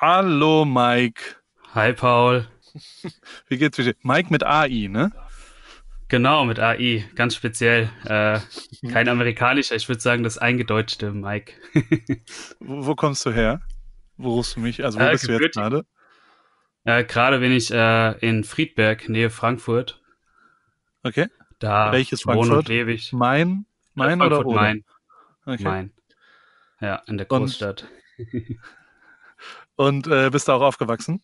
Hallo Mike. Hi Paul. Wie geht's dir? Mike mit AI, ne? Genau, mit AI, ganz speziell. Äh, kein amerikanischer, ich würde sagen das eingedeutschte Mike. wo, wo, kommst du her? Wo rufst du mich? Also wo äh, bist du jetzt gerade? Äh, gerade bin ich äh, in Friedberg, Nähe Frankfurt. Okay. Da Welches Frankfurt? und lebe ich. Main? Main Frankfurt, oder Oder? Main. Okay. Main. Ja, in der Großstadt. Und äh, bist du auch aufgewachsen?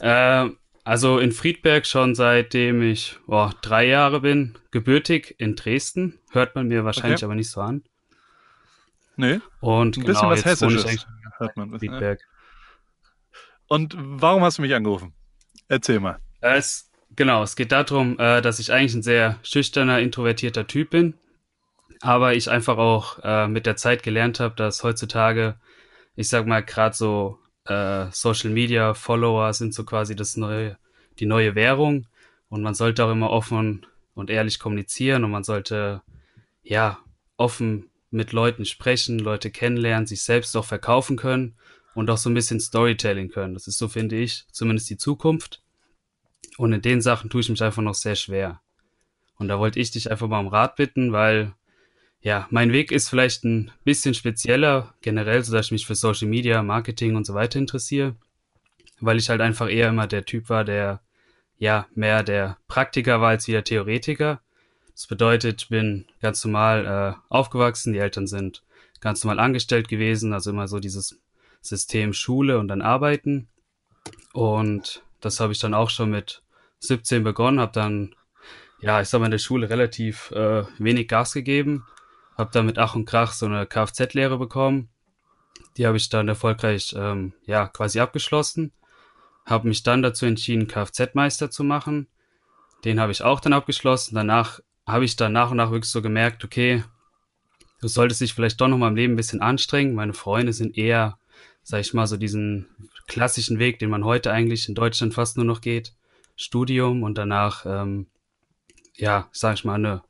Äh, also in Friedberg schon seitdem ich boah, drei Jahre bin, gebürtig in Dresden. Hört man mir wahrscheinlich Okay. aber nicht so an. Nee, Und ein genau, bisschen was Hessisches hört man. Ja. Friedberg. Und warum hast du mich angerufen? Erzähl mal. Es, genau, es geht darum, äh, dass ich eigentlich ein sehr schüchterner, introvertierter Typ bin, aber ich einfach auch äh, mit der Zeit gelernt habe, dass heutzutage, ich sag mal, gerade so äh, Social Media Follower sind so quasi das neue, die neue Währung und man sollte auch immer offen und ehrlich kommunizieren und man sollte ja offen mit Leuten sprechen, Leute kennenlernen, sich selbst auch verkaufen können und auch so ein bisschen Storytelling können. Das ist so, finde ich, zumindest die Zukunft. Und in den Sachen tue ich mich einfach noch sehr schwer. Und da wollte ich dich einfach mal um Rat bitten, weil ja, mein Weg ist vielleicht ein bisschen spezieller, generell, so dass ich mich für Social Media, Marketing und so weiter interessiere, weil ich halt einfach eher immer der Typ war, der ja mehr der Praktiker war als wie der Theoretiker. Das bedeutet, ich bin ganz normal äh, aufgewachsen, die Eltern sind ganz normal angestellt gewesen, also immer so dieses System Schule und dann Arbeiten. Und das habe ich dann auch schon mit 17 begonnen, habe dann, ja, ich sag mal, in der Schule relativ äh, wenig Gas gegeben, habe dann mit Ach und Krach so eine Kfz-Lehre bekommen. Die habe ich dann erfolgreich, ähm, ja, quasi abgeschlossen. Habe mich dann dazu entschieden, Kfz-Meister zu machen. Den habe ich auch dann abgeschlossen. Danach habe ich dann nach und nach wirklich so gemerkt, okay, du solltest dich vielleicht doch noch mal im Leben ein bisschen anstrengen. Meine Freunde sind eher, sag ich mal, so diesen klassischen Weg, den man heute eigentlich in Deutschland fast nur noch geht. Studium und danach, ähm, ja, sag ich mal, eine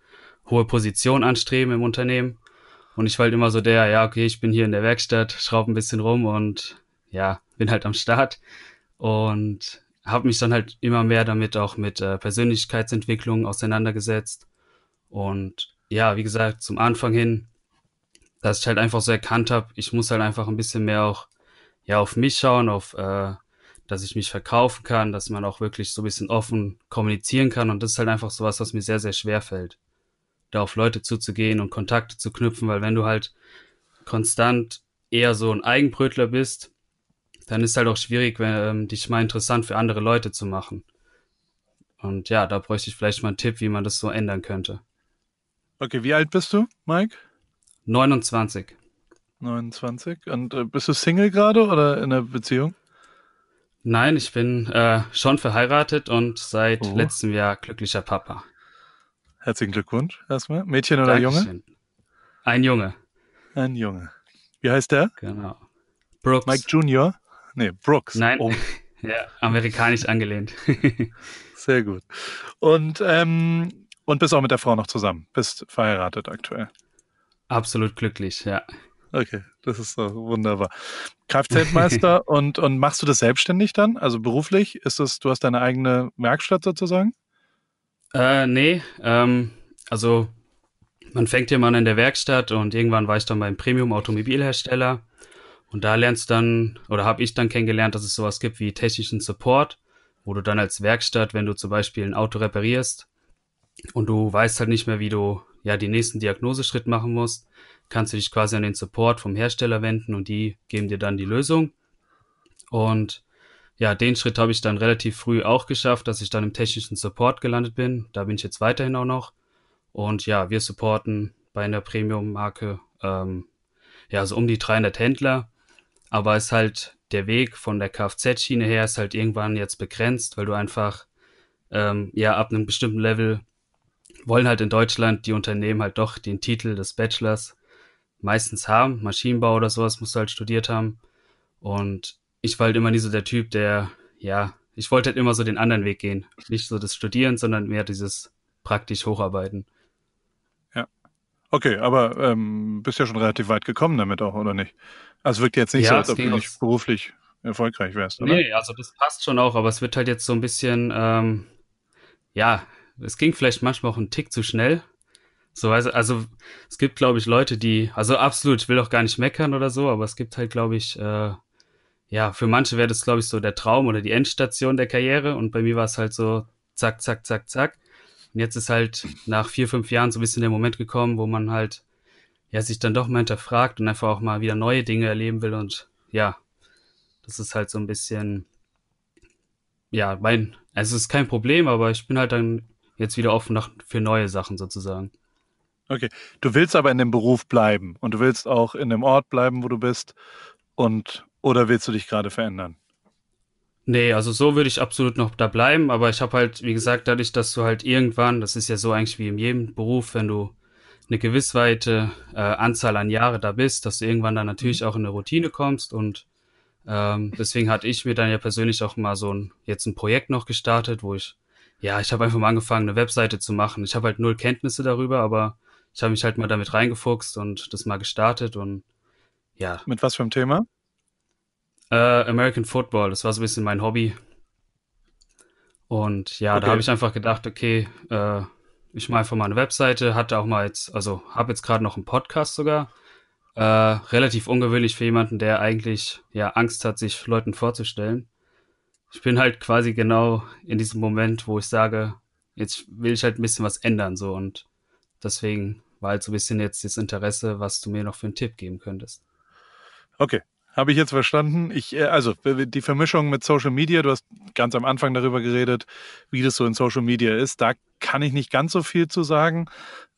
hohe Position anstreben im Unternehmen. Und ich war halt immer so der, ja, okay, ich bin hier in der Werkstatt, schraube ein bisschen rum und ja, bin halt am Start. Und habe mich dann halt immer mehr damit auch mit äh, Persönlichkeitsentwicklung auseinandergesetzt. Und ja, wie gesagt, zum Anfang hin, dass ich halt einfach so erkannt habe, ich muss halt einfach ein bisschen mehr auch ja auf mich schauen, auf äh, dass ich mich verkaufen kann, dass man auch wirklich so ein bisschen offen kommunizieren kann. Und das ist halt einfach sowas, was mir sehr, sehr schwer fällt, da auf Leute zuzugehen und Kontakte zu knüpfen, weil wenn du halt konstant eher so ein Eigenbrötler bist, dann ist halt auch schwierig, wenn, ähm, dich mal interessant für andere Leute zu machen. Und ja, da bräuchte ich vielleicht mal einen Tipp, wie man das so ändern könnte. Okay, wie alt bist du, Mike? 29. 29. Und äh, bist du Single gerade oder in einer Beziehung? Nein, ich bin äh, schon verheiratet und seit Oh. letztem Jahr glücklicher Papa. Herzlichen Glückwunsch erstmal. Mädchen oder Junge? Dankeschön. Ein Junge, Ein Junge. Wie heißt der? genau. Brooks. Mike Junior? Nee, Brooks. Nein. Oh, Ja, amerikanisch angelehnt. sehr gut. Und, ähm, und bist auch mit der Frau noch zusammen. Bist verheiratet aktuell. Absolut glücklich, ja. Okay, das ist doch wunderbar. Kfz-Meister und, und machst du das selbstständig dann? Also beruflich? Ist das, du hast deine eigene Werkstatt sozusagen? Äh, nee, ähm, also man fängt ja mal in der Werkstatt und irgendwann war ich dann beim Premium-Automobilhersteller und da lernst du dann, oder habe ich dann kennengelernt, dass es sowas gibt wie technischen Support, wo du dann als Werkstatt, wenn du zum Beispiel ein Auto reparierst und du weißt halt nicht mehr, wie du ja den nächsten Diagnoseschritt machen musst, kannst du dich quasi an den Support vom Hersteller wenden und die geben dir dann die Lösung. Und ja, den Schritt habe ich dann relativ früh auch geschafft, dass ich dann im technischen Support gelandet bin. Da bin ich jetzt weiterhin auch noch. Und ja, wir supporten bei einer Premium-Marke ähm, ja so um die 300 Händler. Aber es ist halt der Weg von der Kfz-Schiene her ist halt irgendwann jetzt begrenzt, weil du einfach ähm, ja ab einem bestimmten Level wollen halt in Deutschland die Unternehmen halt doch den Titel des Bachelors meistens haben. Maschinenbau oder sowas musst du halt studiert haben. Und ich war halt immer nie so der Typ, der, ja, ich wollte halt immer so den anderen Weg gehen. Nicht so das Studieren, sondern mehr dieses praktisch Hocharbeiten. Okay, aber ähm, bist ja schon relativ weit gekommen damit auch, oder nicht? Also wirkt jetzt nicht Ja, so, als ob du nicht beruflich erfolgreich wärst, oder? Nee, also das passt schon auch, aber es wird halt jetzt so ein bisschen, ähm, ja, es ging vielleicht manchmal auch einen Tick zu schnell. So, also, also es gibt, glaube ich, Leute, die, also absolut, ich will auch gar nicht meckern oder so, aber es gibt halt, glaube ich, äh, ja, für manche wäre das, glaube ich, so der Traum oder die Endstation der Karriere und bei mir war es halt so zack, zack, zack, zack. Und jetzt ist halt nach vier, fünf Jahren so ein bisschen der Moment gekommen, wo man halt ja sich dann doch mal hinterfragt und einfach auch mal wieder neue Dinge erleben will und ja, das ist halt so ein bisschen ja, mein, also es ist kein Problem, aber ich bin halt dann jetzt wieder offen nach, für neue Sachen sozusagen. Okay, du willst aber in dem Beruf bleiben und du willst auch in dem Ort bleiben, wo du bist und oder willst du dich gerade verändern? Nee, also so würde ich absolut noch da bleiben, aber ich habe halt, wie gesagt, dadurch, dass du halt irgendwann, das ist ja so eigentlich wie in jedem Beruf, wenn du eine gewissweite äh, Anzahl an Jahre da bist, dass du irgendwann dann natürlich mhm. auch in eine Routine kommst und ähm, deswegen hatte ich mir dann ja persönlich auch mal so ein jetzt ein Projekt noch gestartet, wo ich ja, ich habe einfach mal angefangen, eine Webseite zu machen. Ich habe halt null Kenntnisse darüber, aber ich habe mich halt mal damit reingefuchst und das mal gestartet und ja. Mit was für einem Thema? Äh, American Football, das war so ein bisschen mein Hobby. Und ja, okay. da habe ich einfach gedacht, okay, äh, ich mache einfach mal eine Webseite, hatte auch mal jetzt, also habe jetzt gerade noch einen Podcast sogar. Äh, relativ ungewöhnlich für jemanden, der eigentlich ja Angst hat, sich Leuten vorzustellen. Ich bin halt quasi genau in diesem Moment, wo ich sage, jetzt will ich halt ein bisschen was ändern so und deswegen war halt so ein bisschen jetzt das Interesse, was du mir noch für einen Tipp geben könntest. Okay, habe ich jetzt verstanden. Ich, äh, also die Vermischung mit Social Media, du hast ganz am Anfang darüber geredet, wie das so in Social Media ist. Da kann ich nicht ganz so viel zu sagen.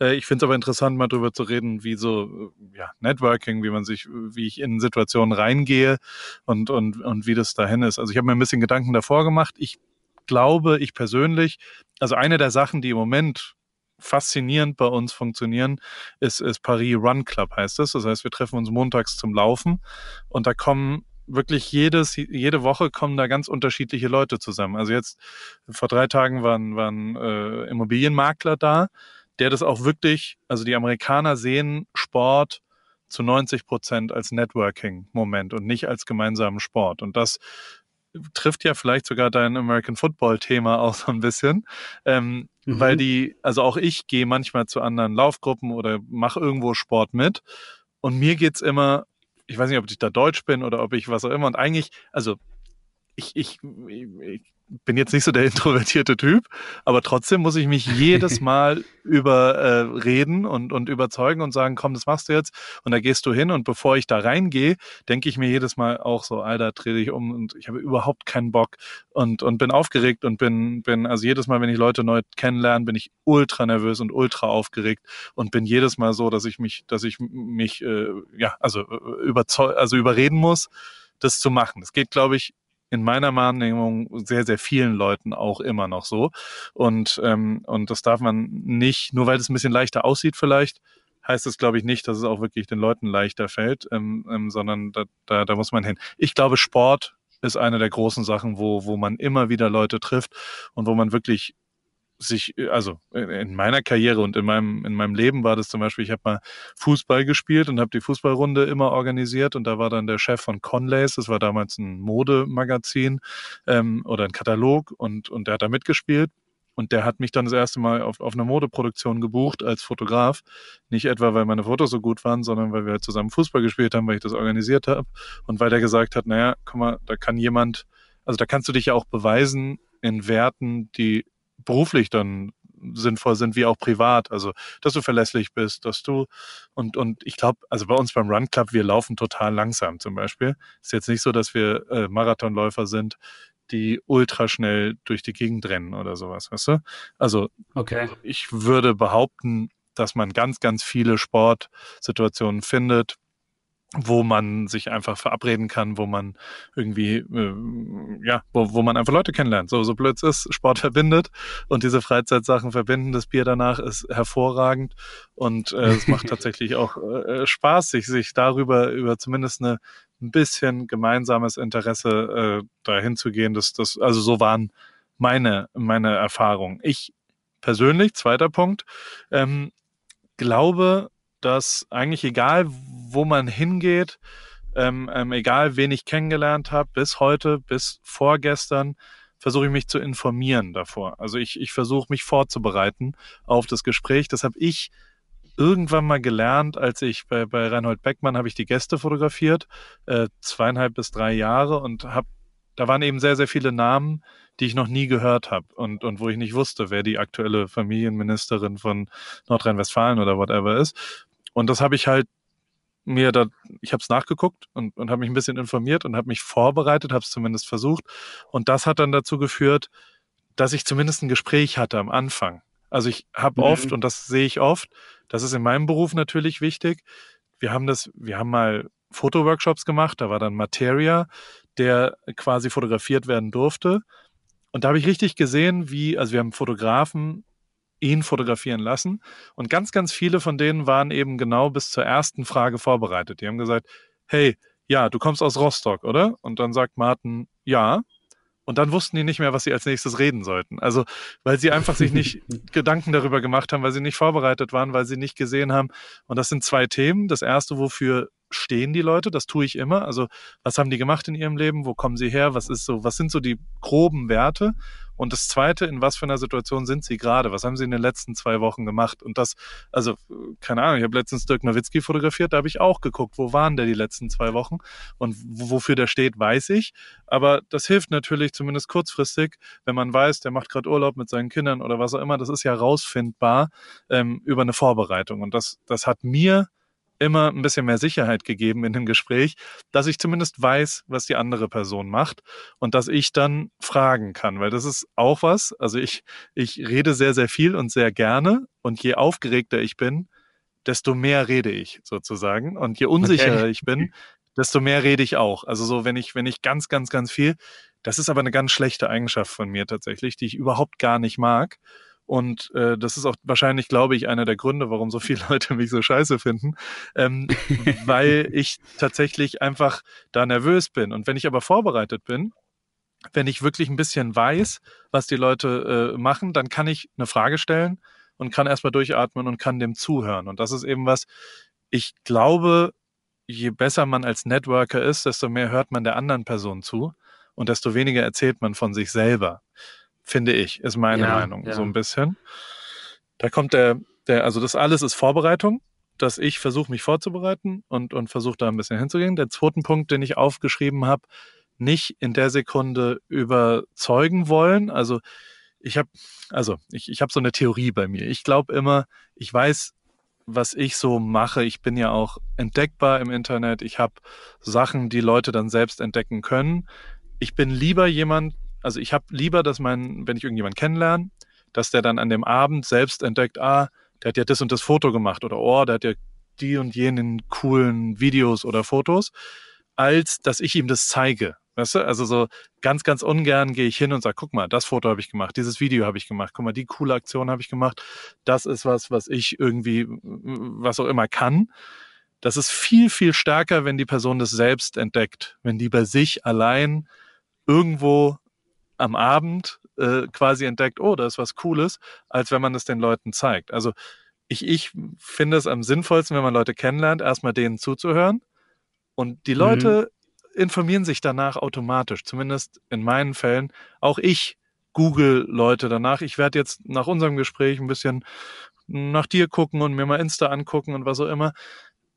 Äh, ich finde es aber interessant, mal darüber zu reden, wie so äh, ja, Networking, wie man sich, wie ich in Situationen reingehe und, und, und wie das dahin ist. Also ich habe mir ein bisschen Gedanken davor gemacht. Ich glaube, ich persönlich, also eine der Sachen, die im Moment faszinierend bei uns funktionieren, ist, ist Paris Run Club heißt es. Das heißt, wir treffen uns montags zum Laufen und da kommen wirklich jedes, jede Woche kommen da ganz unterschiedliche Leute zusammen. Also jetzt vor drei Tagen waren, waren äh, Immobilienmakler da, der das auch wirklich, also die Amerikaner sehen Sport zu 90 Prozent als Networking-Moment und nicht als gemeinsamen Sport. Und das trifft ja vielleicht sogar dein American Football-Thema auch so ein bisschen. Ähm, mhm. Weil die, also auch ich gehe manchmal zu anderen Laufgruppen oder mache irgendwo Sport mit. Und mir geht's immer, ich weiß nicht, ob ich da Deutsch bin oder ob ich was auch immer. Und eigentlich, also ich, ich, ich bin jetzt nicht so der introvertierte Typ, aber trotzdem muss ich mich jedes Mal überreden äh, und, und überzeugen und sagen, komm, das machst du jetzt. Und da gehst du hin. Und bevor ich da reingehe, denke ich mir jedes Mal auch so, Alter, dreh dich um und ich habe überhaupt keinen Bock und, und bin aufgeregt und bin, bin, also jedes Mal, wenn ich Leute neu kennenlerne, bin ich ultra nervös und ultra aufgeregt und bin jedes Mal so, dass ich mich, dass ich mich, äh, ja, also äh, überzeug, also überreden muss, das zu machen. Das geht, glaube ich, in meiner Wahrnehmung sehr, sehr vielen Leuten auch immer noch so. Und, ähm, und das darf man nicht, nur weil es ein bisschen leichter aussieht vielleicht, heißt das, glaube ich, nicht, dass es auch wirklich den Leuten leichter fällt, ähm, ähm, sondern da, da, da muss man hin. Ich glaube, Sport ist eine der großen Sachen, wo, wo man immer wieder Leute trifft und wo man wirklich sich, also in meiner Karriere und in meinem, in meinem Leben war das zum Beispiel, ich habe mal Fußball gespielt und habe die Fußballrunde immer organisiert und da war dann der Chef von Conlays, das war damals ein Modemagazin ähm, oder ein Katalog und, und der hat da mitgespielt. Und der hat mich dann das erste Mal auf, auf eine Modeproduktion gebucht als Fotograf. Nicht etwa, weil meine Fotos so gut waren, sondern weil wir halt zusammen Fußball gespielt haben, weil ich das organisiert habe. Und weil der gesagt hat, naja, guck mal, da kann jemand, also da kannst du dich ja auch beweisen in Werten, die beruflich dann sinnvoll sind, wie auch privat. Also, dass du verlässlich bist, dass du und und ich glaube, also bei uns beim Run Club, wir laufen total langsam zum Beispiel. Ist jetzt nicht so, dass wir äh, Marathonläufer sind, die ultra schnell durch die Gegend rennen oder sowas, weißt du? Also, okay. ich würde behaupten, dass man ganz, ganz viele Sportsituationen findet, wo man sich einfach verabreden kann, wo man irgendwie, äh, ja, wo, wo man einfach Leute kennenlernt. So, so blöd es ist, Sport verbindet und diese Freizeitsachen verbinden. Das Bier danach ist hervorragend und äh, es macht tatsächlich auch äh, Spaß, sich, sich darüber, über zumindest eine, ein bisschen gemeinsames Interesse äh, dahin zu gehen. Das, das, also so waren meine, meine Erfahrungen. Ich persönlich, zweiter Punkt, ähm, glaube, dass eigentlich egal, wo man hingeht, ähm, ähm, egal wen ich kennengelernt habe, bis heute, bis vorgestern, versuche ich mich zu informieren davor. Also ich, ich versuche mich vorzubereiten auf das Gespräch. Das habe ich irgendwann mal gelernt, als ich bei, bei Reinhold Beckmann habe ich die Gäste fotografiert, äh, zweieinhalb bis drei Jahre und habe, da waren eben sehr, sehr viele Namen, die ich noch nie gehört habe und, und wo ich nicht wusste, wer die aktuelle Familienministerin von Nordrhein-Westfalen oder whatever ist. Und das habe ich halt mir da, ich habe es nachgeguckt und, und habe mich ein bisschen informiert und habe mich vorbereitet, habe es zumindest versucht. Und das hat dann dazu geführt, dass ich zumindest ein Gespräch hatte am Anfang. Also ich habe mhm. oft, und das sehe ich oft, das ist in meinem Beruf natürlich wichtig. Wir haben das, wir haben mal Fotoworkshops gemacht, da war dann Materia, der quasi fotografiert werden durfte. Und da habe ich richtig gesehen, wie, also wir haben Fotografen ihn fotografieren lassen. Und ganz, ganz viele von denen waren eben genau bis zur ersten Frage vorbereitet. Die haben gesagt, hey, ja, du kommst aus Rostock, oder? Und dann sagt Martin, ja. Und dann wussten die nicht mehr, was sie als nächstes reden sollten. Also, weil sie einfach sich nicht Gedanken darüber gemacht haben, weil sie nicht vorbereitet waren, weil sie nicht gesehen haben. Und das sind zwei Themen. Das erste, wofür stehen die Leute? Das tue ich immer. Also, was haben die gemacht in ihrem Leben? Wo kommen sie her? Was ist so, was sind so die groben Werte? Und das zweite, in was für einer Situation sind sie gerade? Was haben sie in den letzten zwei Wochen gemacht? Und das, also, keine Ahnung, ich habe letztens Dirk Nowitzki fotografiert, da habe ich auch geguckt, wo waren der die letzten zwei Wochen? Und wofür der steht, weiß ich. Aber das hilft natürlich zumindest kurzfristig, wenn man weiß, der macht gerade Urlaub mit seinen Kindern oder was auch immer. Das ist ja rausfindbar ähm, über eine Vorbereitung. Und das, das hat mir immer ein bisschen mehr Sicherheit gegeben in dem Gespräch, dass ich zumindest weiß, was die andere Person macht und dass ich dann fragen kann, weil das ist auch was. Also ich, ich rede sehr, sehr viel und sehr gerne und je aufgeregter ich bin, desto mehr rede ich sozusagen und je unsicherer okay. ich bin, desto mehr rede ich auch. Also so, wenn ich, wenn ich ganz, ganz, ganz viel, das ist aber eine ganz schlechte Eigenschaft von mir tatsächlich, die ich überhaupt gar nicht mag. Und äh, das ist auch wahrscheinlich, glaube ich, einer der Gründe, warum so viele Leute mich so scheiße finden, ähm, weil ich tatsächlich einfach da nervös bin. Und wenn ich aber vorbereitet bin, wenn ich wirklich ein bisschen weiß, was die Leute äh, machen, dann kann ich eine Frage stellen und kann erstmal durchatmen und kann dem zuhören. Und das ist eben was, ich glaube, je besser man als Networker ist, desto mehr hört man der anderen Person zu und desto weniger erzählt man von sich selber finde ich, ist meine ja, Meinung, ja. so ein bisschen. Da kommt der, der, also das alles ist Vorbereitung, dass ich versuche, mich vorzubereiten und, und versuche da ein bisschen hinzugehen. Der zweite Punkt, den ich aufgeschrieben habe, nicht in der Sekunde überzeugen wollen. Also ich habe, also ich, ich habe so eine Theorie bei mir. Ich glaube immer, ich weiß, was ich so mache. Ich bin ja auch entdeckbar im Internet. Ich habe Sachen, die Leute dann selbst entdecken können. Ich bin lieber jemand, also ich habe lieber, dass mein, wenn ich irgendjemanden kennenlerne, dass der dann an dem Abend selbst entdeckt, ah, der hat ja das und das Foto gemacht oder oh, der hat ja die und jenen coolen Videos oder Fotos, als dass ich ihm das zeige. Weißt du? Also so ganz, ganz ungern gehe ich hin und sage, guck mal, das Foto habe ich gemacht, dieses Video habe ich gemacht, guck mal, die coole Aktion habe ich gemacht. Das ist was, was ich irgendwie, was auch immer kann. Das ist viel, viel stärker, wenn die Person das selbst entdeckt, wenn die bei sich allein irgendwo am Abend äh, quasi entdeckt, oh, da ist was Cooles, als wenn man es den Leuten zeigt. Also ich, ich finde es am sinnvollsten, wenn man Leute kennenlernt, erstmal denen zuzuhören. Und die. Leute mhm. informieren sich danach automatisch, zumindest in meinen Fällen. Auch ich google Leute danach. Ich werde jetzt nach unserem Gespräch ein bisschen nach dir gucken und mir mal Insta angucken und was auch immer.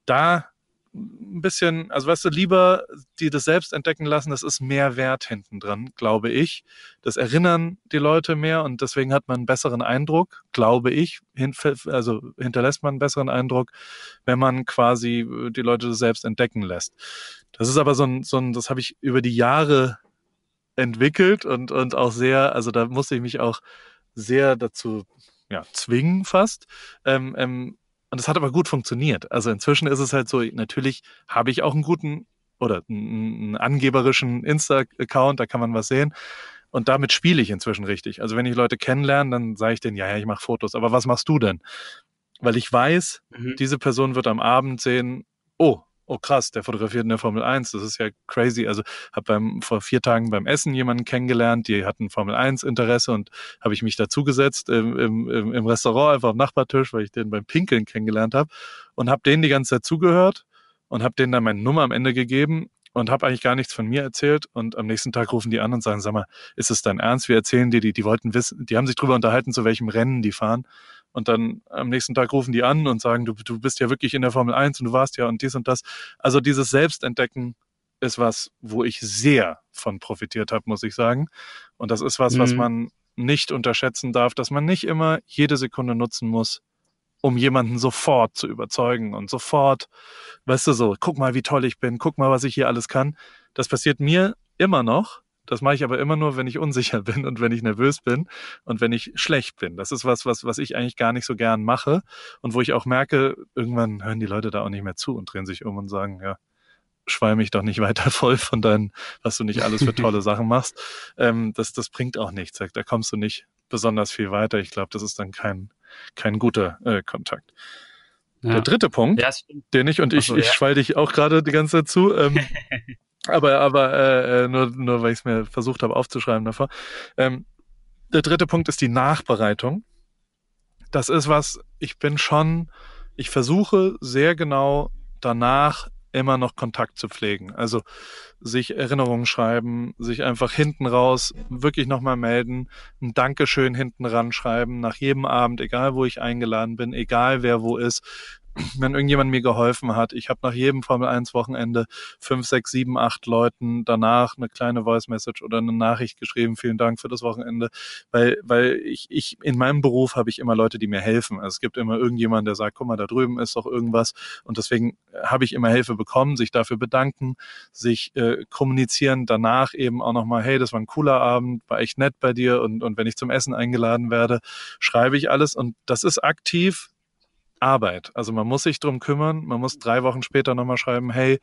Da ein bisschen, also weißt du, lieber die das selbst entdecken lassen, das ist mehr wert hinten dran, glaube ich. Das erinnern die Leute mehr und deswegen hat man einen besseren Eindruck, glaube ich. also hinterlässt man einen besseren Eindruck, wenn man quasi die Leute selbst entdecken lässt. Das ist aber so ein, so ein das habe ich über die Jahre entwickelt und, und auch sehr, also da musste ich mich auch sehr dazu ja, zwingen fast, ähm, ähm, und es hat aber gut funktioniert. Also inzwischen ist es halt so, natürlich habe ich auch einen guten oder einen angeberischen Insta-Account, da kann man was sehen. Und damit spiele ich inzwischen richtig. Also wenn ich Leute kennenlerne, dann sage ich denen, ja, ja, ich mache Fotos. Aber was machst du denn? Weil ich weiß, mhm. diese Person wird am Abend sehen, oh, oh krass, der fotografiert in der Formel 1, das ist ja crazy. Also habe beim vor vier Tagen beim Essen jemanden kennengelernt, die hatten Formel 1 Interesse und habe ich mich dazugesetzt im, im, im Restaurant einfach am Nachbartisch, weil ich den beim Pinkeln kennengelernt habe und habe denen die ganze Zeit zugehört und habe denen dann meine Nummer am Ende gegeben und habe eigentlich gar nichts von mir erzählt und am nächsten Tag rufen die an und sagen, sag mal, ist es dein Ernst? Wir erzählen dir, die, die wollten wissen, die haben sich drüber unterhalten, zu welchem Rennen die fahren und dann am nächsten Tag rufen die an und sagen, du, du bist ja wirklich in der Formel 1 und du warst ja und dies und das. Also dieses Selbstentdecken ist was, wo ich sehr von profitiert habe, muss ich sagen. Und das ist was, mhm. was man nicht unterschätzen darf, dass man nicht immer jede Sekunde nutzen muss, um jemanden sofort zu überzeugen und sofort, weißt du so, guck mal, wie toll ich bin, guck mal, was ich hier alles kann. Das passiert mir immer noch. Das mache ich aber immer nur, wenn ich unsicher bin und wenn ich nervös bin und wenn ich schlecht bin. Das ist was, was, was ich eigentlich gar nicht so gern mache und wo ich auch merke, irgendwann hören die Leute da auch nicht mehr zu und drehen sich um und sagen, ja, schweil mich doch nicht weiter voll von deinen, was du nicht alles für tolle Sachen machst. Ähm, das, das bringt auch nichts. Da kommst du nicht besonders viel weiter. Ich glaube, das ist dann kein, kein guter äh, Kontakt. Ja. Der dritte Punkt, ja, den ich, und ich, so, ich ja. schwall dich auch gerade die ganze Zeit zu, ähm, aber, aber äh, äh, nur, nur weil ich es mir versucht habe aufzuschreiben davor. Ähm, der dritte Punkt ist die Nachbereitung. Das ist was, ich bin schon, ich versuche sehr genau danach immer noch Kontakt zu pflegen. Also sich Erinnerungen schreiben, sich einfach hinten raus wirklich nochmal melden, ein Dankeschön hinten ran schreiben, nach jedem Abend, egal wo ich eingeladen bin, egal wer wo ist, wenn irgendjemand mir geholfen hat. Ich habe nach jedem Formel 1 Wochenende fünf, sechs, sieben, acht Leuten danach eine kleine Voice Message oder eine Nachricht geschrieben. Vielen Dank für das Wochenende, weil weil ich ich in meinem Beruf habe ich immer Leute, die mir helfen. Also es gibt immer irgendjemand, der sagt, guck mal, da drüben ist doch irgendwas und deswegen habe ich immer Hilfe bekommen, sich dafür bedanken, sich äh, kommunizieren danach eben auch nochmal, hey, das war ein cooler Abend, war echt nett bei dir und und wenn ich zum Essen eingeladen werde, schreibe ich alles und das ist aktiv Arbeit. Also man muss sich drum kümmern, man muss drei Wochen später nochmal schreiben, hey,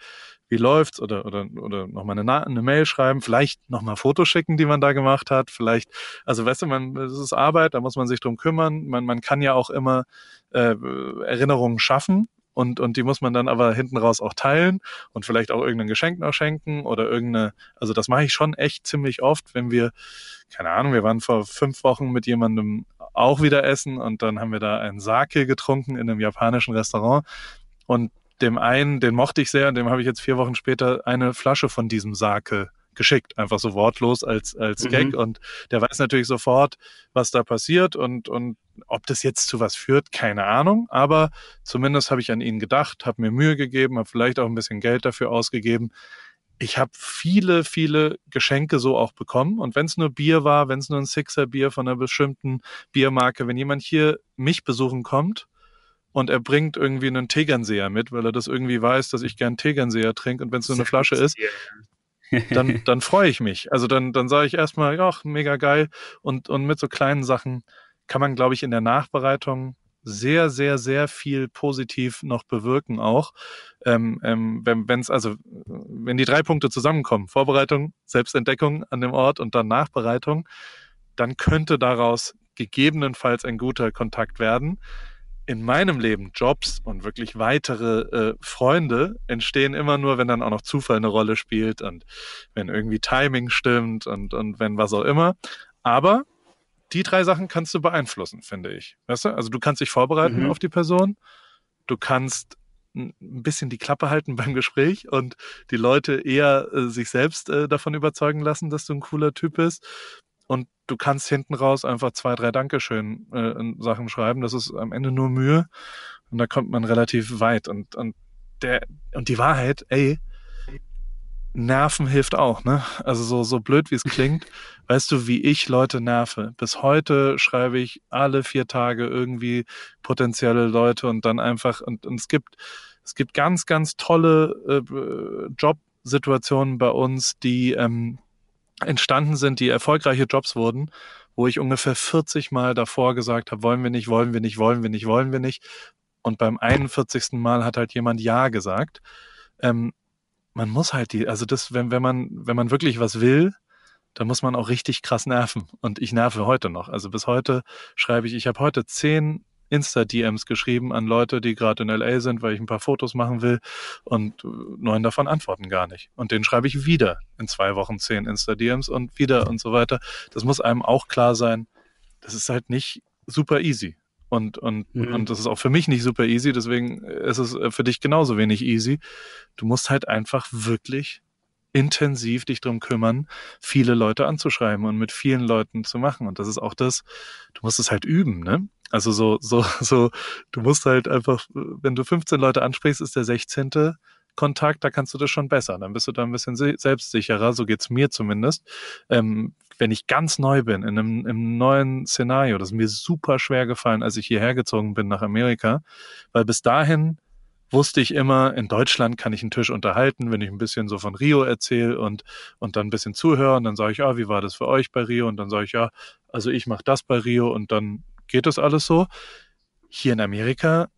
wie läuft's? Oder, oder, oder nochmal eine, eine Mail schreiben, vielleicht nochmal Fotos schicken, die man da gemacht hat, vielleicht, also weißt du, man, das ist Arbeit, da muss man sich drum kümmern. Man, man kann ja auch immer äh, Erinnerungen schaffen, und, und die muss man dann aber hinten raus auch teilen und vielleicht auch irgendein Geschenk noch schenken oder irgendeine, also das mache ich schon echt ziemlich oft, wenn wir, keine Ahnung, wir waren vor fünf Wochen mit jemandem auch wieder essen und dann haben wir da einen Sake getrunken in einem japanischen Restaurant und dem einen, den mochte ich sehr und dem habe ich jetzt vier Wochen später eine Flasche von diesem Sake geschickt, einfach so wortlos als, als mhm. Gag. Und der weiß natürlich sofort, was da passiert und, und ob das jetzt zu was führt, keine Ahnung. Aber zumindest habe ich an ihn gedacht, habe mir Mühe gegeben, habe vielleicht auch ein bisschen Geld dafür ausgegeben. Ich habe viele, viele Geschenke so auch bekommen. Und wenn es nur Bier war, wenn es nur ein Sixer-Bier von einer bestimmten Biermarke, wenn jemand hier mich besuchen kommt, und er bringt irgendwie einen Tegernseher mit, weil er das irgendwie weiß, dass ich gern Tegernseher trinke und wenn es nur eine Flasche ist, dann, dann freue ich mich. Also dann, dann sage ich erstmal, ja, mega geil. Und, und mit so kleinen Sachen kann man, glaube ich, in der Nachbereitung sehr, sehr, sehr viel positiv noch bewirken auch. Ähm, ähm, wenn es also, wenn die drei Punkte zusammenkommen, Vorbereitung, Selbstentdeckung an dem Ort und dann Nachbereitung, dann könnte daraus gegebenenfalls ein guter Kontakt werden in meinem Leben Jobs und wirklich weitere äh, Freunde entstehen immer nur, wenn dann auch noch Zufall eine Rolle spielt und wenn irgendwie Timing stimmt und, und wenn was auch immer. Aber die drei Sachen kannst du beeinflussen, finde ich. Weißt du? Also du kannst dich vorbereiten mhm. auf die Person, du kannst ein bisschen die Klappe halten beim Gespräch und die Leute eher äh, sich selbst äh, davon überzeugen lassen, dass du ein cooler Typ bist und du kannst hinten raus einfach zwei, drei Dankeschön äh, Sachen schreiben. Das ist am Ende nur Mühe und da kommt man relativ weit. Und, und der und die Wahrheit, ey, Nerven hilft auch, ne? Also so, so blöd wie es klingt, weißt du, wie ich Leute nerve. Bis heute schreibe ich alle vier Tage irgendwie potenzielle Leute und dann einfach, und, und es gibt, es gibt ganz, ganz tolle äh, Jobsituationen bei uns, die, ähm, entstanden sind, die erfolgreiche Jobs wurden, wo ich ungefähr 40 Mal davor gesagt habe, wollen wir nicht, wollen wir nicht, wollen wir nicht, wollen wir nicht. Und beim 41. Mal hat halt jemand Ja gesagt. Ähm, man muss halt die, also das, wenn, wenn man, wenn man wirklich was will, dann muss man auch richtig krass nerven. Und ich nerve heute noch. Also bis heute schreibe ich, ich habe heute zehn Insta-DMs geschrieben an Leute, die gerade in LA sind, weil ich ein paar Fotos machen will und neun davon antworten gar nicht. Und den schreibe ich wieder in zwei Wochen zehn Insta-DMs und wieder und so weiter. Das muss einem auch klar sein. Das ist halt nicht super easy. Und, und, mhm. und das ist auch für mich nicht super easy, deswegen ist es für dich genauso wenig easy. Du musst halt einfach wirklich intensiv dich drum kümmern, viele Leute anzuschreiben und mit vielen Leuten zu machen. Und das ist auch das, du musst es halt üben, ne? Also so, so, so, du musst halt einfach, wenn du 15 Leute ansprichst, ist der 16. Kontakt, da kannst du das schon besser. Dann bist du da ein bisschen selbstsicherer, so geht's mir zumindest. Ähm, wenn ich ganz neu bin, in einem, im neuen Szenario, das ist mir super schwer gefallen, als ich hierher gezogen bin nach Amerika, weil bis dahin wusste ich immer, in Deutschland kann ich einen Tisch unterhalten, wenn ich ein bisschen so von Rio erzähle und, und dann ein bisschen zuhöre und dann sage ich, ja, wie war das für euch bei Rio? Und dann sage ich, ja, also ich mache das bei Rio und dann geht das alles so. Hier in Amerika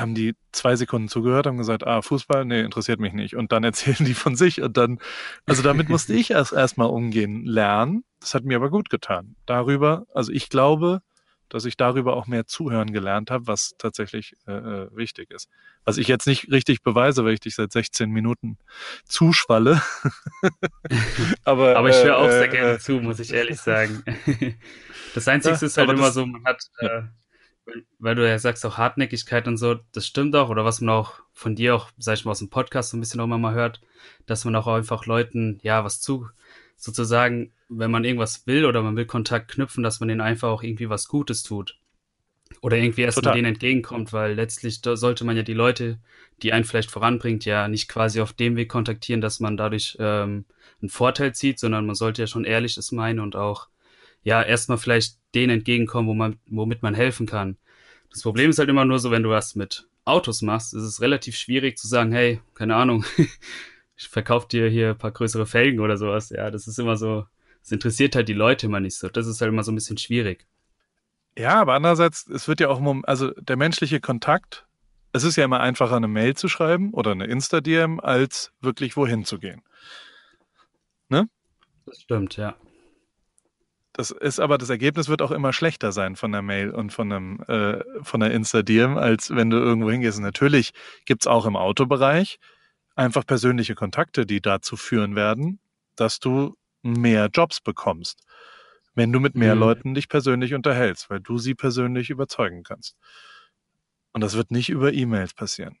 haben die zwei Sekunden zugehört, haben gesagt, ah, Fußball, nee, interessiert mich nicht. Und dann erzählen die von sich und dann, also damit musste ich erst erstmal umgehen, lernen. Das hat mir aber gut getan. Darüber, also ich glaube, dass ich darüber auch mehr zuhören gelernt habe, was tatsächlich äh, äh wichtig ist. Was ich jetzt nicht richtig beweise, weil ich dich seit 16 Minuten zuschwalle. aber, aber ich höre auch äh, sehr gerne äh, zu, muss ich ehrlich sagen. das Einzige ja, ist halt immer so, man hat, ja. Weil du ja sagst, auch Hartnäckigkeit und so, das stimmt auch, oder was man auch von dir auch, sag ich mal, aus dem Podcast so ein bisschen auch immer mal hört, dass man auch einfach Leuten, ja, was zu, sozusagen, wenn man irgendwas will oder man will Kontakt knüpfen, dass man denen einfach auch irgendwie was Gutes tut. Oder irgendwie erstmal denen entgegenkommt, weil letztlich sollte man ja die Leute, die einen vielleicht voranbringt, ja nicht quasi auf dem Weg kontaktieren, dass man dadurch ähm, einen Vorteil zieht, sondern man sollte ja schon ehrlich es meinen und auch ja erstmal vielleicht denen entgegenkommen, wo man, womit man helfen kann. Das Problem ist halt immer nur so, wenn du was mit Autos machst, ist es relativ schwierig zu sagen, hey, keine Ahnung, ich verkaufe dir hier ein paar größere Felgen oder sowas. Ja, das ist immer so, das interessiert halt die Leute immer nicht so. Das ist halt immer so ein bisschen schwierig. Ja, aber andererseits, es wird ja auch, also der menschliche Kontakt, es ist ja immer einfacher, eine Mail zu schreiben oder eine Insta-DM, als wirklich wohin zu gehen. Ne? Das stimmt, ja. Das ist aber, das Ergebnis wird auch immer schlechter sein von der Mail und von einem, äh, von der Insta-DM, als wenn du irgendwo hingehst. Und natürlich gibt's auch im Autobereich einfach persönliche Kontakte, die dazu führen werden, dass du mehr Jobs bekommst, wenn du mit mehr mhm. Leuten dich persönlich unterhältst, weil du sie persönlich überzeugen kannst. Und das wird nicht über E-Mails passieren.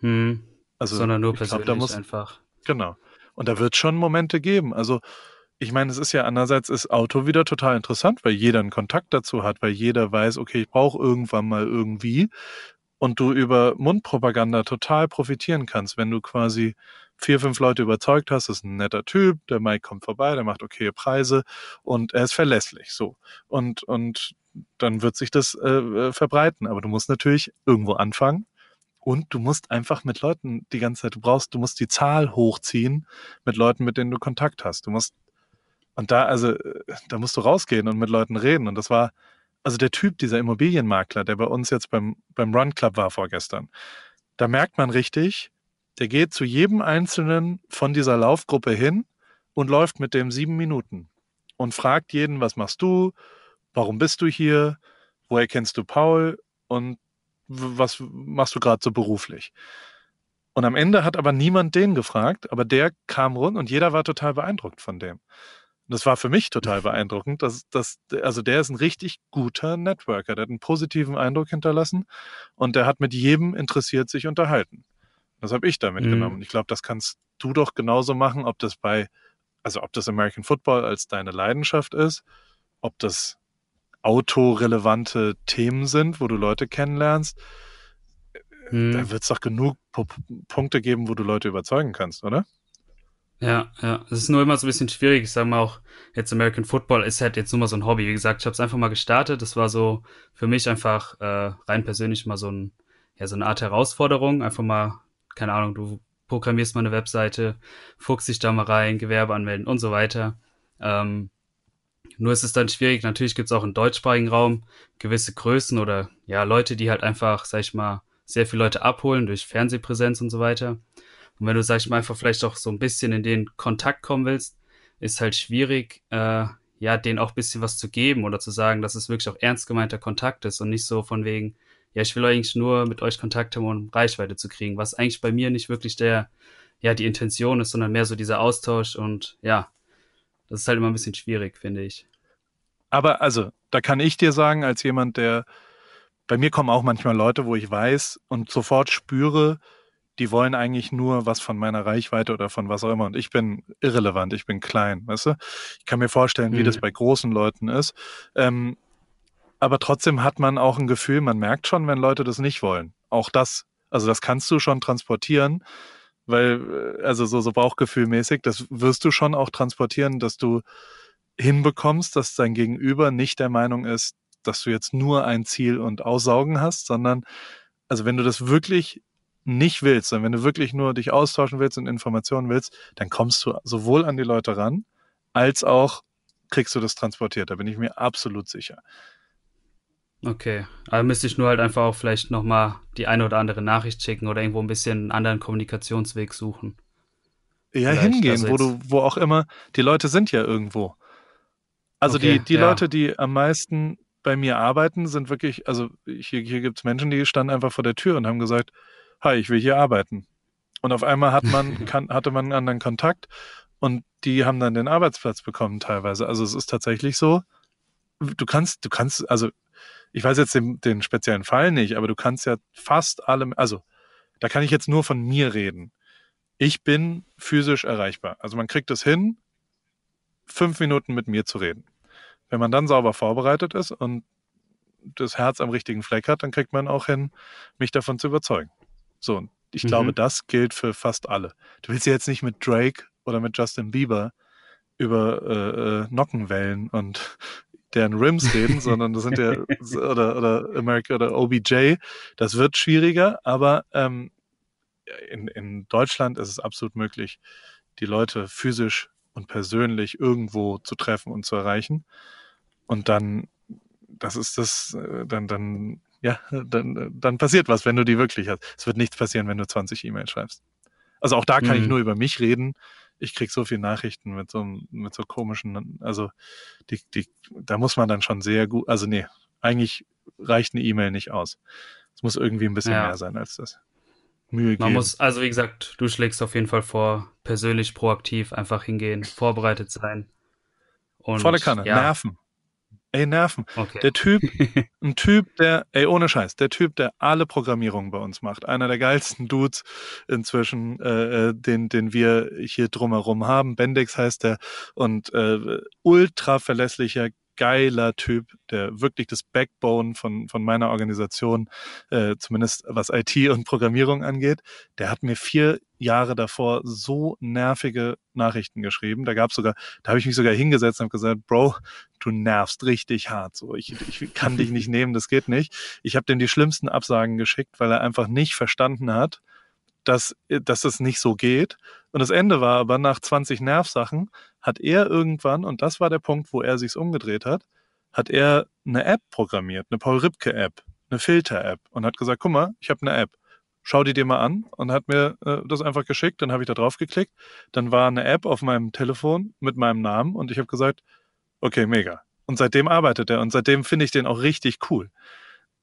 Mhm. Also, Sondern nur persönlich glaub, muss, einfach. Genau. Und da wird schon Momente geben. Also ich meine, es ist ja andererseits ist Auto wieder total interessant, weil jeder einen Kontakt dazu hat, weil jeder weiß, okay, ich brauche irgendwann mal irgendwie und du über Mundpropaganda total profitieren kannst, wenn du quasi vier, fünf Leute überzeugt hast, das ist ein netter Typ, der Mike kommt vorbei, der macht okay Preise und er ist verlässlich, so. Und, und dann wird sich das äh, äh, verbreiten. Aber du musst natürlich irgendwo anfangen und du musst einfach mit Leuten die ganze Zeit, du brauchst, du musst die Zahl hochziehen mit Leuten, mit denen du Kontakt hast. Du musst, und da, also, äh, da musst du rausgehen und mit Leuten reden. Und das war, also der Typ, dieser Immobilienmakler, der bei uns jetzt beim, beim Run Club war vorgestern, da merkt man richtig, der geht zu jedem Einzelnen von dieser Laufgruppe hin und läuft mit dem sieben Minuten und fragt jeden, was machst du, warum bist du hier, woher kennst du Paul und was machst du gerade so beruflich? Und am Ende hat aber niemand den gefragt, aber der kam rund und jeder war total beeindruckt von dem. Und das war für mich total beeindruckend. Dass, dass, also der ist ein richtig guter Networker. Der hat einen positiven Eindruck hinterlassen und der hat mit jedem interessiert sich unterhalten. Das habe ich damit mhm. genommen. Ich glaube, das kannst du doch genauso machen, ob das bei, also ob das American Football als deine Leidenschaft ist, ob das autorelevante Themen sind, wo du Leute kennenlernst. Mhm. Da wird es doch genug P Punkte geben, wo du Leute überzeugen kannst, oder? Ja, ja. Es ist nur immer so ein bisschen schwierig. Ich sag mal auch, jetzt American Football ist halt jetzt nur mal so ein Hobby. Wie gesagt, ich habe es einfach mal gestartet. Das war so für mich einfach äh, rein persönlich mal so, ein, ja, so eine Art Herausforderung. Einfach mal, keine Ahnung, du programmierst mal eine Webseite, fuchst dich da mal rein, Gewerbe anmelden und so weiter. Ähm, nur ist es dann schwierig. Natürlich gibt es auch im deutschsprachigen Raum gewisse Größen oder ja, Leute, die halt einfach, sag ich mal, sehr viele Leute abholen durch Fernsehpräsenz und so weiter. Und wenn du, sag ich mal, einfach vielleicht auch so ein bisschen in den Kontakt kommen willst, ist halt schwierig, äh, ja, denen auch ein bisschen was zu geben oder zu sagen, dass es wirklich auch ernst gemeinter Kontakt ist und nicht so von wegen, ja, ich will eigentlich nur mit euch Kontakt haben, um Reichweite zu kriegen, was eigentlich bei mir nicht wirklich der, ja, die Intention ist, sondern mehr so dieser Austausch und ja, das ist halt immer ein bisschen schwierig, finde ich. Aber also, da kann ich dir sagen, als jemand, der bei mir kommen auch manchmal Leute, wo ich weiß und sofort spüre, die wollen eigentlich nur was von meiner Reichweite oder von was auch immer. Und ich bin irrelevant, ich bin klein, weißt du? Ich kann mir vorstellen, wie mhm. das bei großen Leuten ist. Ähm, aber trotzdem hat man auch ein Gefühl, man merkt schon, wenn Leute das nicht wollen. Auch das, also das kannst du schon transportieren, weil, äh, also so, so Bauchgefühlmäßig, das wirst du schon auch transportieren, dass du hinbekommst, dass dein Gegenüber nicht der Meinung ist, dass du jetzt nur ein Ziel und Aussaugen hast, sondern also wenn du das wirklich nicht willst, sondern wenn du wirklich nur dich austauschen willst und Informationen willst, dann kommst du sowohl an die Leute ran, als auch kriegst du das transportiert. Da bin ich mir absolut sicher. Okay, aber müsste ich nur halt einfach auch vielleicht nochmal die eine oder andere Nachricht schicken oder irgendwo ein bisschen einen anderen Kommunikationsweg suchen. Ja, vielleicht. hingehen, also wo du, wo auch immer, die Leute sind ja irgendwo. Also okay, die, die ja. Leute, die am meisten bei mir arbeiten, sind wirklich, also hier, hier gibt es Menschen, die standen einfach vor der Tür und haben gesagt, hi, ich will hier arbeiten. Und auf einmal hat man, kann, hatte man einen anderen Kontakt und die haben dann den Arbeitsplatz bekommen teilweise. Also es ist tatsächlich so, du kannst, du kannst, also ich weiß jetzt den, den speziellen Fall nicht, aber du kannst ja fast allem, also da kann ich jetzt nur von mir reden. Ich bin physisch erreichbar. Also man kriegt es hin, fünf Minuten mit mir zu reden. Wenn man dann sauber vorbereitet ist und das Herz am richtigen Fleck hat, dann kriegt man auch hin, mich davon zu überzeugen. So, und ich mhm. glaube, das gilt für fast alle. Du willst ja jetzt nicht mit Drake oder mit Justin Bieber über äh, äh, Nockenwellen und deren Rims reden, sondern das sind ja oder oder America oder OBJ. Das wird schwieriger, aber ähm, in, in Deutschland ist es absolut möglich, die Leute physisch und persönlich irgendwo zu treffen und zu erreichen. Und dann, das ist das, äh, dann, dann ja, dann, dann passiert was, wenn du die wirklich hast. Es wird nichts passieren, wenn du 20 E-Mails schreibst. Also auch da kann mhm. ich nur über mich reden. Ich krieg so viele Nachrichten mit so, mit so komischen, also die, die, da muss man dann schon sehr gut, also nee, eigentlich reicht eine E-Mail nicht aus. Es muss irgendwie ein bisschen ja. mehr sein als das. Mühe geben. Man muss, also wie gesagt, du schlägst auf jeden Fall vor, persönlich proaktiv einfach hingehen, vorbereitet sein. Und, Volle Kanne, ja. nerven. Ey, nerven. Okay. Der Typ, ein Typ, der, ey, ohne Scheiß, der Typ, der alle Programmierungen bei uns macht. Einer der geilsten Dudes inzwischen, äh, äh den, den wir hier drumherum haben. Bendix heißt der und äh, ultra verlässlicher, geiler Typ, der wirklich das Backbone von, von meiner Organisation, äh, zumindest was IT und Programmierung angeht, der hat mir vier Jahre davor so nervige Nachrichten geschrieben. Da gab sogar, da habe ich mich sogar hingesetzt und habe gesagt, Bro, du nervst richtig hart. So, ich, ich kann dich nicht nehmen, das geht nicht. Ich habe dem die schlimmsten Absagen geschickt, weil er einfach nicht verstanden hat, dass, dass es nicht so geht. Und das Ende war aber nach 20 Nervsachen hat er irgendwann, und das war der Punkt, wo er sich's umgedreht hat, hat er eine App programmiert, eine Paul Ripke App, eine Filter-App und hat gesagt, guck mal, ich habe eine App. Schau die dir mal an und hat mir äh, das einfach geschickt. Dann habe ich da drauf geklickt. Dann war eine App auf meinem Telefon mit meinem Namen und ich habe gesagt, okay, mega. Und seitdem arbeitet er und seitdem finde ich den auch richtig cool.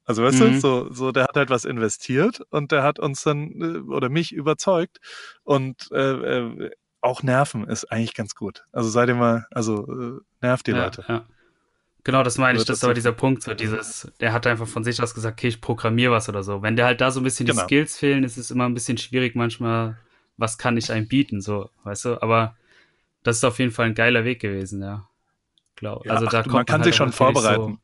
Also weißt mhm. du, so, so der hat halt was investiert und der hat uns dann äh, oder mich überzeugt und äh, äh, auch nerven ist eigentlich ganz gut. Also seid ihr mal, also äh, nervt die ja, Leute. Ja. Genau, das meine ich, das ist aber dieser Punkt, so dieses, der hat einfach von sich aus gesagt, okay, ich programmiere was oder so. Wenn der halt da so ein bisschen genau. die Skills fehlen, ist es immer ein bisschen schwierig manchmal, was kann ich einem bieten, so, weißt du, aber das ist auf jeden Fall ein geiler Weg gewesen, ja. Glaub. Ja, also da ach, kommt man kann man halt sich schon vorbereiten. So,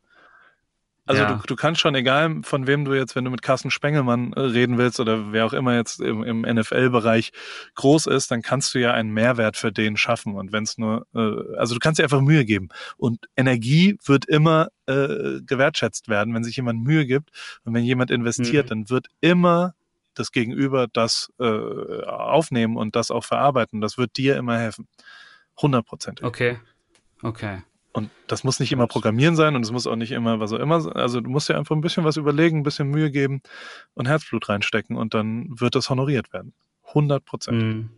also ja. du, du kannst schon, egal von wem du jetzt, wenn du mit Carsten Spengelmann äh, reden willst oder wer auch immer jetzt im, im NFL-Bereich groß ist, dann kannst du ja einen Mehrwert für den schaffen. Und wenn es nur, äh, also du kannst dir einfach Mühe geben. Und Energie wird immer äh, gewertschätzt werden, wenn sich jemand Mühe gibt. Und wenn jemand investiert, mhm. dann wird immer das Gegenüber das äh, aufnehmen und das auch verarbeiten. Das wird dir immer helfen. 100 Prozent. Okay. Okay. Und das muss nicht immer Programmieren sein und es muss auch nicht immer was auch immer. Also du musst dir einfach ein bisschen was überlegen, ein bisschen Mühe geben und Herzblut reinstecken und dann wird das honoriert werden. 100 Prozent. Mhm.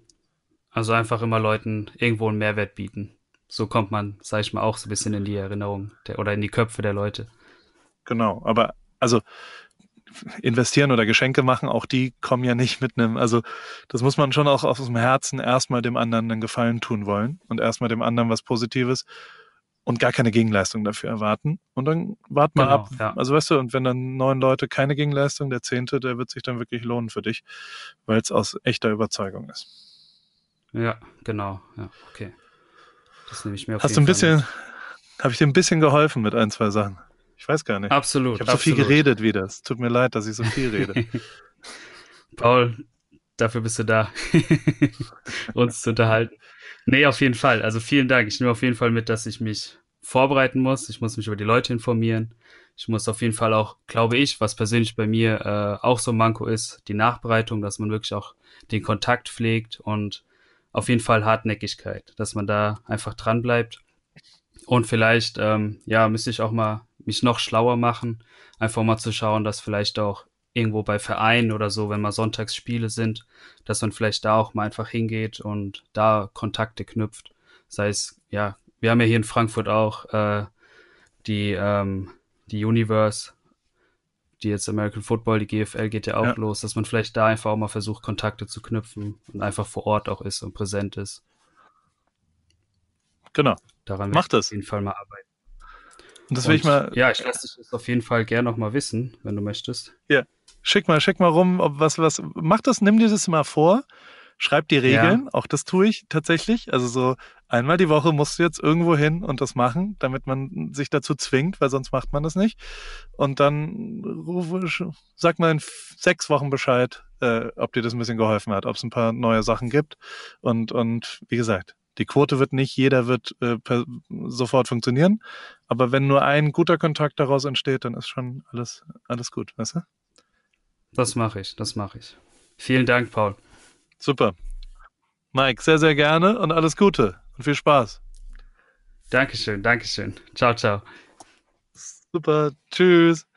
Also einfach immer Leuten irgendwo einen Mehrwert bieten. So kommt man, sag ich mal, auch so ein bisschen in die Erinnerung der, oder in die Köpfe der Leute. Genau, aber also investieren oder Geschenke machen, auch die kommen ja nicht mit einem, also das muss man schon auch aus dem Herzen erstmal dem anderen einen Gefallen tun wollen und erstmal dem anderen was Positives und gar keine Gegenleistung dafür erwarten. Und dann wart mal genau, ab. Ja. Also weißt du, und wenn dann neun Leute keine Gegenleistung, der zehnte, der wird sich dann wirklich lohnen für dich, weil es aus echter Überzeugung ist. Ja, genau. Ja, okay. Das nehme ich mir auf Hast du ein bisschen, habe ich dir ein bisschen geholfen mit ein, zwei Sachen? Ich weiß gar nicht. Absolut. Ich habe so viel geredet wie das. Tut mir leid, dass ich so viel rede. Paul, dafür bist du da, uns zu unterhalten. Nee, auf jeden Fall. Also vielen Dank. Ich nehme auf jeden Fall mit, dass ich mich vorbereiten muss. Ich muss mich über die Leute informieren. Ich muss auf jeden Fall auch, glaube ich, was persönlich bei mir äh, auch so ein Manko ist, die Nachbereitung, dass man wirklich auch den Kontakt pflegt und auf jeden Fall Hartnäckigkeit, dass man da einfach dran bleibt. Und vielleicht, ähm, ja, müsste ich auch mal mich noch schlauer machen, einfach mal zu schauen, dass vielleicht auch irgendwo bei Vereinen oder so, wenn mal Sonntagsspiele sind, dass man vielleicht da auch mal einfach hingeht und da Kontakte knüpft. Sei es, ja, wir haben ja hier in Frankfurt auch äh, die, ähm, die Universe, die jetzt American Football, die GFL geht ja auch ja. los, dass man vielleicht da einfach auch mal versucht, Kontakte zu knüpfen und einfach vor Ort auch ist und präsent ist. Genau. Daran Macht das. auf jeden Fall mal arbeiten. Und das will ich mal. Ja, ich lasse dich das auf jeden Fall gerne noch mal wissen, wenn du möchtest. Ja. Schick mal, schick mal rum, ob was, was, mach das, nimm dir das mal vor, schreib die Regeln, ja. auch das tue ich tatsächlich. Also so einmal die Woche musst du jetzt irgendwo hin und das machen, damit man sich dazu zwingt, weil sonst macht man das nicht. Und dann rufe, sag mal in sechs Wochen Bescheid, äh, ob dir das ein bisschen geholfen hat, ob es ein paar neue Sachen gibt. Und, und wie gesagt, die Quote wird nicht, jeder wird äh, per, sofort funktionieren. Aber wenn nur ein guter Kontakt daraus entsteht, dann ist schon alles, alles gut, weißt du? Das mache ich, das mache ich. Vielen Dank, Paul. Super. Mike, sehr, sehr gerne und alles Gute und viel Spaß. Dankeschön, Dankeschön. Ciao, ciao. Super, tschüss.